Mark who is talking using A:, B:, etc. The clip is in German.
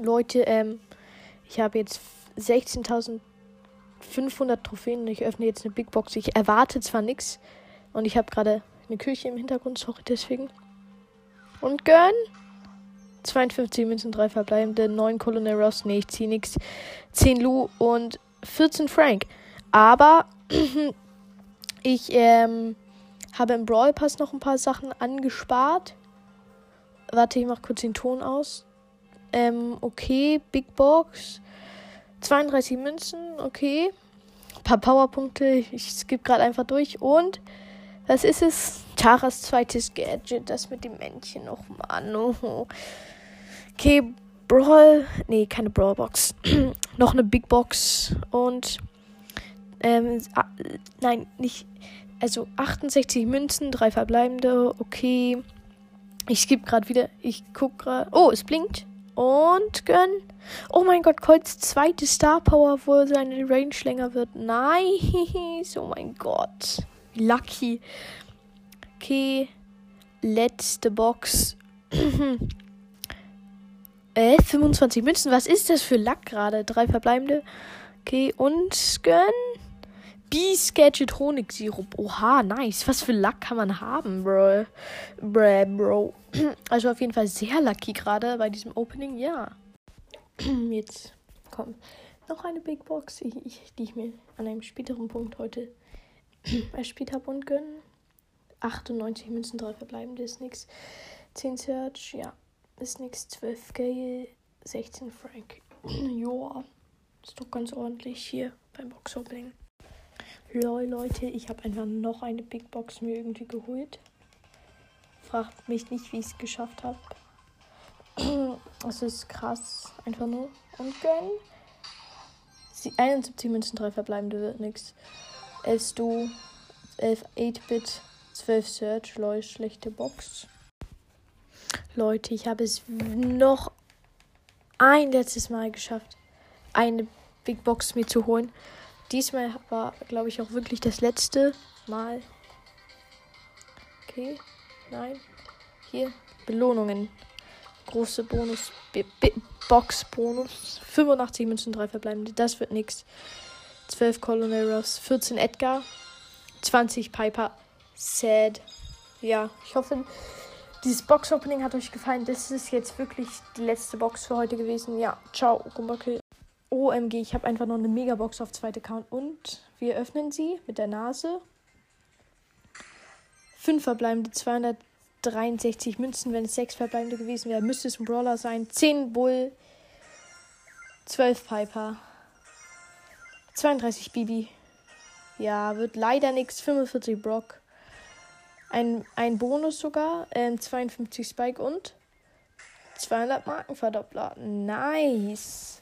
A: Leute, ähm, ich habe jetzt 16.500 Trophäen und ich öffne jetzt eine Big Box. Ich erwarte zwar nichts und ich habe gerade eine Küche im Hintergrund, sorry deswegen. Und gönn. 52 Münzen, 3 verbleibende, 9 Colonel Ross, nee, ich ziehe nichts. 10 Lu und 14 Frank. Aber ich ähm, habe im Brawl Pass noch ein paar Sachen angespart. Warte, ich mache kurz den Ton aus. Ähm, okay, Big Box. 32 Münzen, okay. Ein paar Powerpunkte. Ich skippe gerade einfach durch. Und was ist es? Taras zweites Gadget, das mit dem Männchen noch. Oh. Okay, Brawl. Nee, keine Brawl Box. noch eine Big Box. Und. Ähm, nein, nicht. Also 68 Münzen, drei verbleibende. Okay. Ich skippe gerade wieder. Ich guck gerade. Oh, es blinkt. Und gönn. Oh mein Gott, Colts zweite Star Power, wo seine Range länger wird. Nice. Oh mein Gott. Lucky. Okay. Letzte Box. äh, 25 Münzen. Was ist das für Lack gerade? Drei verbleibende. Okay, und gönn. Beast Gadgetronic Sirup. Oha, nice. Was für Luck kann man haben, bro? Bro, bro. Also auf jeden Fall sehr lucky gerade bei diesem Opening. Ja. Jetzt kommt noch eine Big Box, die ich, mir an einem späteren Punkt heute erspielt habe und gönnen. 98 Münzen, 3 verbleibende ist nix. 10 Search, ja, ist nix. 12 Gale, 16 Frank. Joa, ist doch ganz ordentlich hier beim Box Opening. Lol, Leute, ich habe einfach noch eine Big Box mir irgendwie geholt. Fragt mich nicht, wie ich es geschafft habe. Es ist krass, einfach nur. Und gönn. 71 Münzen, 3 verbleibende wird nix. 11 Stu, 11 8-Bit, 12 Search, lol, schlechte Box. Leute, ich habe es noch ein letztes Mal geschafft, eine Big Box mir zu holen. Diesmal war, glaube ich, auch wirklich das letzte Mal. Okay, nein. Hier, Belohnungen. Große Bonus. B Box Bonus. 85 Münzen, 3 verbleibende. Das wird nix. 12 Colonel Ross, 14 Edgar, 20 Piper. Sad. Ja, ich hoffe, dieses Box-Opening hat euch gefallen. Das ist jetzt wirklich die letzte Box für heute gewesen. Ja, ciao, Gumbacke. OMG, ich habe einfach noch eine Megabox auf zweite Account und wir öffnen sie mit der Nase. Fünf verbleibende 263 Münzen, wenn es sechs verbleibende gewesen wäre, müsste es ein Brawler sein. 10 Bull, 12 Piper, 32 Bibi. Ja, wird leider nichts. 45 Brock. Ein, ein Bonus sogar. Äh, 52 Spike und 200 Markenverdoppler. Nice.